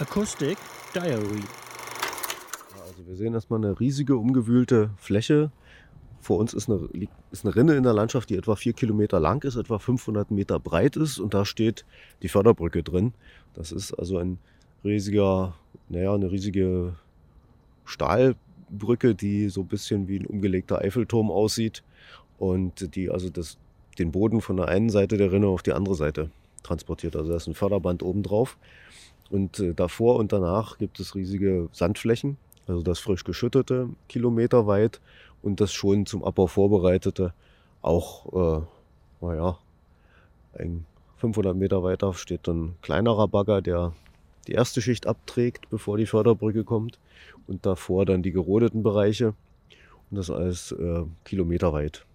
Acoustic Diary. Also wir sehen erstmal eine riesige umgewühlte Fläche. Vor uns ist eine, ist eine Rinne in der Landschaft, die etwa vier Kilometer lang ist, etwa 500 Meter breit ist und da steht die Förderbrücke drin. Das ist also ein riesiger, naja, eine riesige Stahlbrücke, die so ein bisschen wie ein umgelegter Eiffelturm aussieht und die also das, den Boden von der einen Seite der Rinne auf die andere Seite transportiert. Also da ist ein Förderband oben drauf und äh, davor und danach gibt es riesige Sandflächen, also das frisch geschüttete, kilometerweit und das schon zum Abbau vorbereitete, auch, äh, naja, ein 500 Meter weiter steht ein kleinerer Bagger, der die erste Schicht abträgt, bevor die Förderbrücke kommt. Und davor dann die gerodeten Bereiche. Und das alles äh, kilometerweit.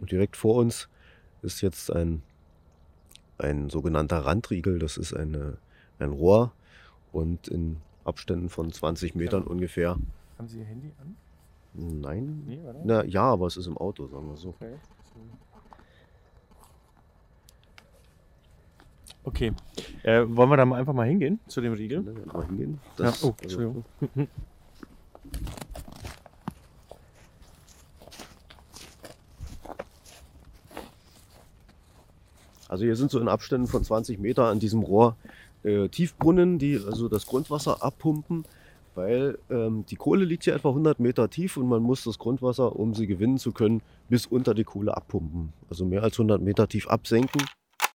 Und direkt vor uns ist jetzt ein, ein sogenannter Randriegel. Das ist eine, ein Rohr. Und in Abständen von 20 Metern ungefähr. Haben Sie Ihr Handy an? Nein. Nee? Na, ja, aber es ist im Auto, sagen wir so. Okay. Okay. Äh, wollen wir da mal einfach mal hingehen zu dem Riegel? Ne, mal hingehen. Ja, Das, oh, also, Entschuldigung. Also hier sind so in Abständen von 20 Meter an diesem Rohr äh, Tiefbrunnen, die also das Grundwasser abpumpen, weil ähm, die Kohle liegt hier etwa 100 Meter tief und man muss das Grundwasser, um sie gewinnen zu können, bis unter die Kohle abpumpen. Also mehr als 100 Meter tief absenken.